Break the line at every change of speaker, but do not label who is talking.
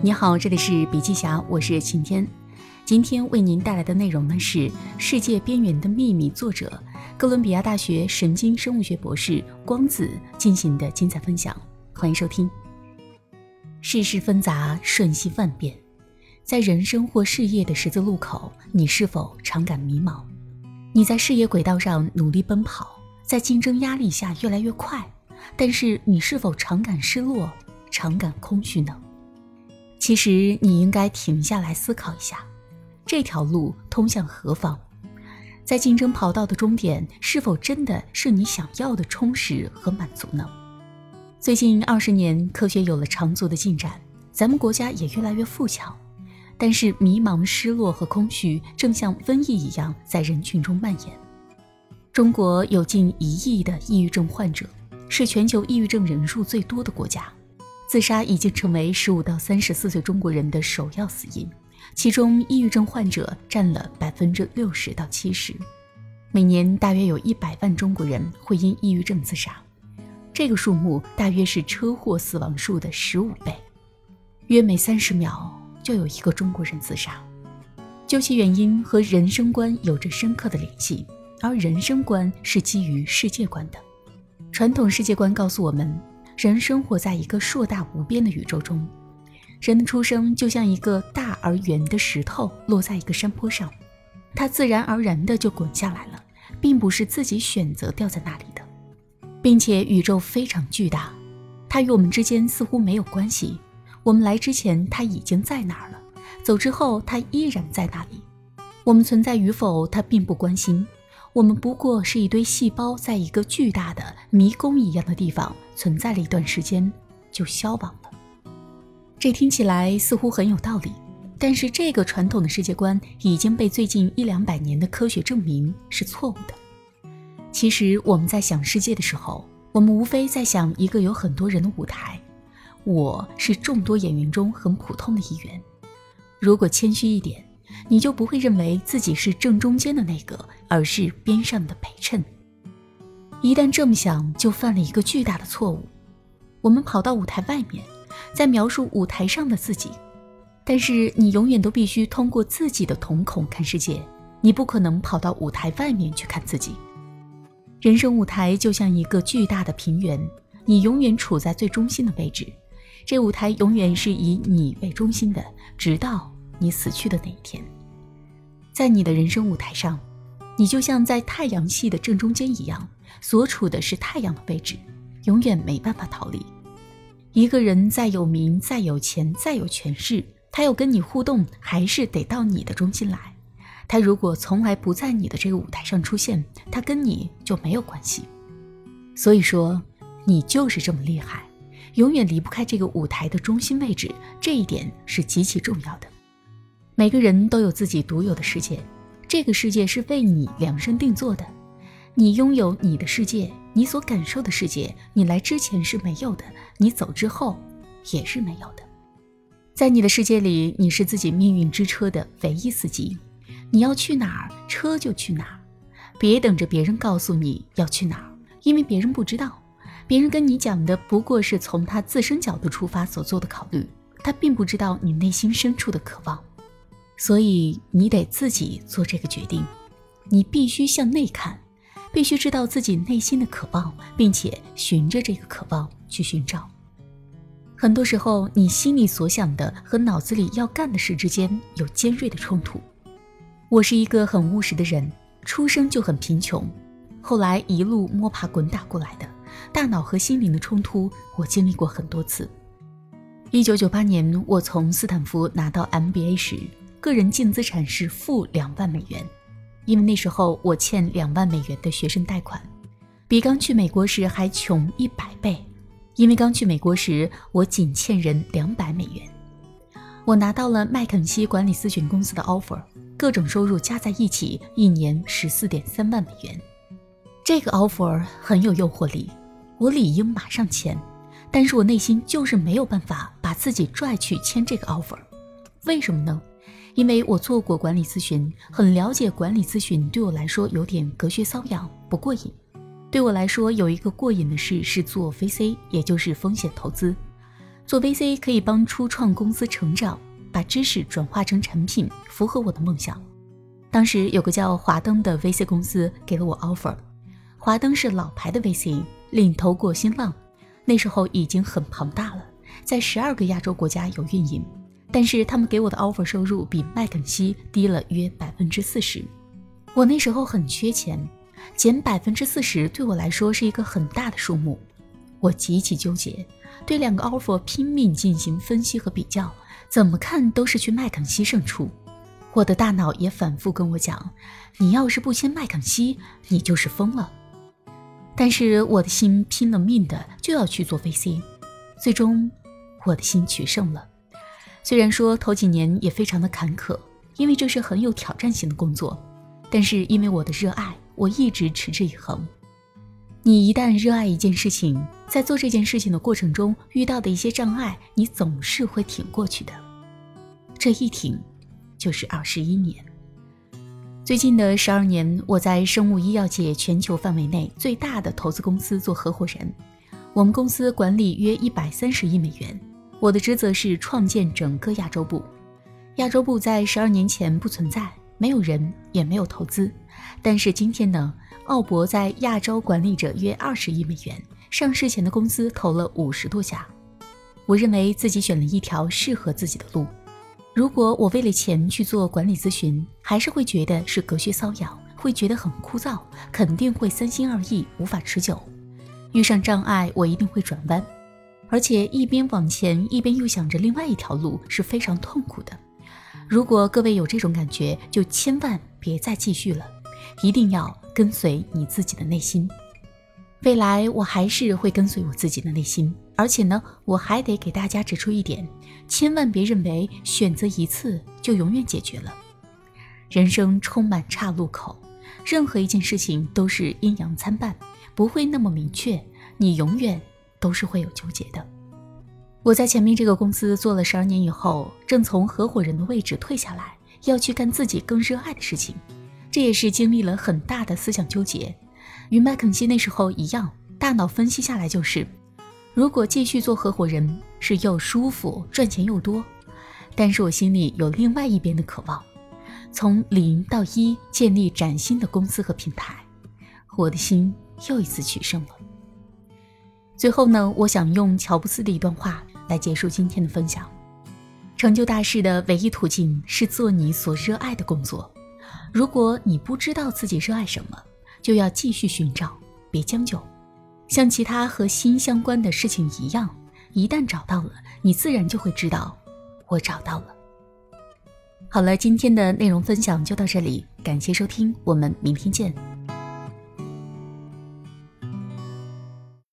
你好，这里是笔记侠，我是晴天。今天为您带来的内容呢是《世界边缘的秘密》，作者哥伦比亚大学神经生物学博士光子进行的精彩分享。欢迎收听。世事纷杂，瞬息万变，在人生或事业的十字路口，你是否常感迷茫？你在事业轨道上努力奔跑，在竞争压力下越来越快，但是你是否常感失落，常感空虚呢？其实你应该停下来思考一下，这条路通向何方？在竞争跑道的终点，是否真的是你想要的充实和满足呢？最近二十年，科学有了长足的进展，咱们国家也越来越富强，但是迷茫、失落和空虚正像瘟疫一样在人群中蔓延。中国有近一亿的抑郁症患者，是全球抑郁症人数最多的国家。自杀已经成为十五到三十四岁中国人的首要死因，其中抑郁症患者占了百分之六十到七十。每年大约有一百万中国人会因抑郁症自杀，这个数目大约是车祸死亡数的十五倍。约每三十秒就有一个中国人自杀，究其原因和人生观有着深刻的联系，而人生观是基于世界观的。传统世界观告诉我们。人生活在一个硕大无边的宇宙中，人的出生就像一个大而圆的石头落在一个山坡上，它自然而然的就滚下来了，并不是自己选择掉在那里的，并且宇宙非常巨大，它与我们之间似乎没有关系。我们来之前它已经在那儿了，走之后它依然在那里。我们存在与否，它并不关心。我们不过是一堆细胞，在一个巨大的迷宫一样的地方存在了一段时间，就消亡了。这听起来似乎很有道理，但是这个传统的世界观已经被最近一两百年的科学证明是错误的。其实我们在想世界的时候，我们无非在想一个有很多人的舞台，我是众多演员中很普通的一员。如果谦虚一点。你就不会认为自己是正中间的那个，而是边上的陪衬。一旦这么想，就犯了一个巨大的错误。我们跑到舞台外面，在描述舞台上的自己，但是你永远都必须通过自己的瞳孔看世界，你不可能跑到舞台外面去看自己。人生舞台就像一个巨大的平原，你永远处在最中心的位置，这舞台永远是以你为中心的，直到。你死去的那一天，在你的人生舞台上，你就像在太阳系的正中间一样，所处的是太阳的位置，永远没办法逃离。一个人再有名、再有钱、再有权势，他要跟你互动，还是得到你的中心来。他如果从来不在你的这个舞台上出现，他跟你就没有关系。所以说，你就是这么厉害，永远离不开这个舞台的中心位置，这一点是极其重要的。每个人都有自己独有的世界，这个世界是为你量身定做的。你拥有你的世界，你所感受的世界，你来之前是没有的，你走之后也是没有的。在你的世界里，你是自己命运之车的唯一司机，你要去哪儿，车就去哪儿。别等着别人告诉你要去哪儿，因为别人不知道，别人跟你讲的不过是从他自身角度出发所做的考虑，他并不知道你内心深处的渴望。所以你得自己做这个决定，你必须向内看，必须知道自己内心的渴望，并且循着这个渴望去寻找。很多时候，你心里所想的和脑子里要干的事之间有尖锐的冲突。我是一个很务实的人，出生就很贫穷，后来一路摸爬滚打过来的，大脑和心灵的冲突我经历过很多次。一九九八年，我从斯坦福拿到 MBA 时。个人净资产是负两万美元，因为那时候我欠两万美元的学生贷款，比刚去美国时还穷一百倍。因为刚去美国时我仅欠人两百美元，我拿到了麦肯锡管理咨询公司的 offer，各种收入加在一起一年十四点三万美元。这个 offer 很有诱惑力，我理应马上签，但是我内心就是没有办法把自己拽去签这个 offer，为什么呢？因为我做过管理咨询，很了解管理咨询，对我来说有点隔靴搔痒，不过瘾。对我来说，有一个过瘾的事是做 VC，也就是风险投资。做 VC 可以帮初创公司成长，把知识转化成产品，符合我的梦想。当时有个叫华灯的 VC 公司给了我 offer，华灯是老牌的 VC，领投过新浪，那时候已经很庞大了，在十二个亚洲国家有运营。但是他们给我的 offer 收入比麦肯锡低了约百分之四十，我那时候很缺钱，减百分之四十对我来说是一个很大的数目，我极其纠结，对两个 offer 拼命进行分析和比较，怎么看都是去麦肯锡胜出，我的大脑也反复跟我讲，你要是不签麦肯锡，你就是疯了，但是我的心拼了命的就要去做 VC，最终我的心取胜了。虽然说头几年也非常的坎坷，因为这是很有挑战性的工作，但是因为我的热爱，我一直持之以恒。你一旦热爱一件事情，在做这件事情的过程中遇到的一些障碍，你总是会挺过去的。这一挺，就是二十一年。最近的十二年，我在生物医药界全球范围内最大的投资公司做合伙人，我们公司管理约一百三十亿美元。我的职责是创建整个亚洲部。亚洲部在十二年前不存在，没有人，也没有投资。但是今天呢，奥博在亚洲管理着约二十亿美元，上市前的公司投了五十多家。我认为自己选了一条适合自己的路。如果我为了钱去做管理咨询，还是会觉得是隔靴搔痒，会觉得很枯燥，肯定会三心二意，无法持久。遇上障碍，我一定会转弯。而且一边往前，一边又想着另外一条路，是非常痛苦的。如果各位有这种感觉，就千万别再继续了，一定要跟随你自己的内心。未来我还是会跟随我自己的内心，而且呢，我还得给大家指出一点：千万别认为选择一次就永远解决了。人生充满岔路口，任何一件事情都是阴阳参半，不会那么明确。你永远。都是会有纠结的。我在前面这个公司做了十二年以后，正从合伙人的位置退下来，要去干自己更热爱的事情。这也是经历了很大的思想纠结，与麦肯锡那时候一样，大脑分析下来就是：如果继续做合伙人，是又舒服、赚钱又多。但是我心里有另外一边的渴望，从零到一建立崭新的公司和平台，我的心又一次取胜了。最后呢，我想用乔布斯的一段话来结束今天的分享：成就大事的唯一途径是做你所热爱的工作。如果你不知道自己热爱什么，就要继续寻找，别将就。像其他和心相关的事情一样，一旦找到了，你自然就会知道，我找到了。好了，今天的内容分享就到这里，感谢收听，我们明天见。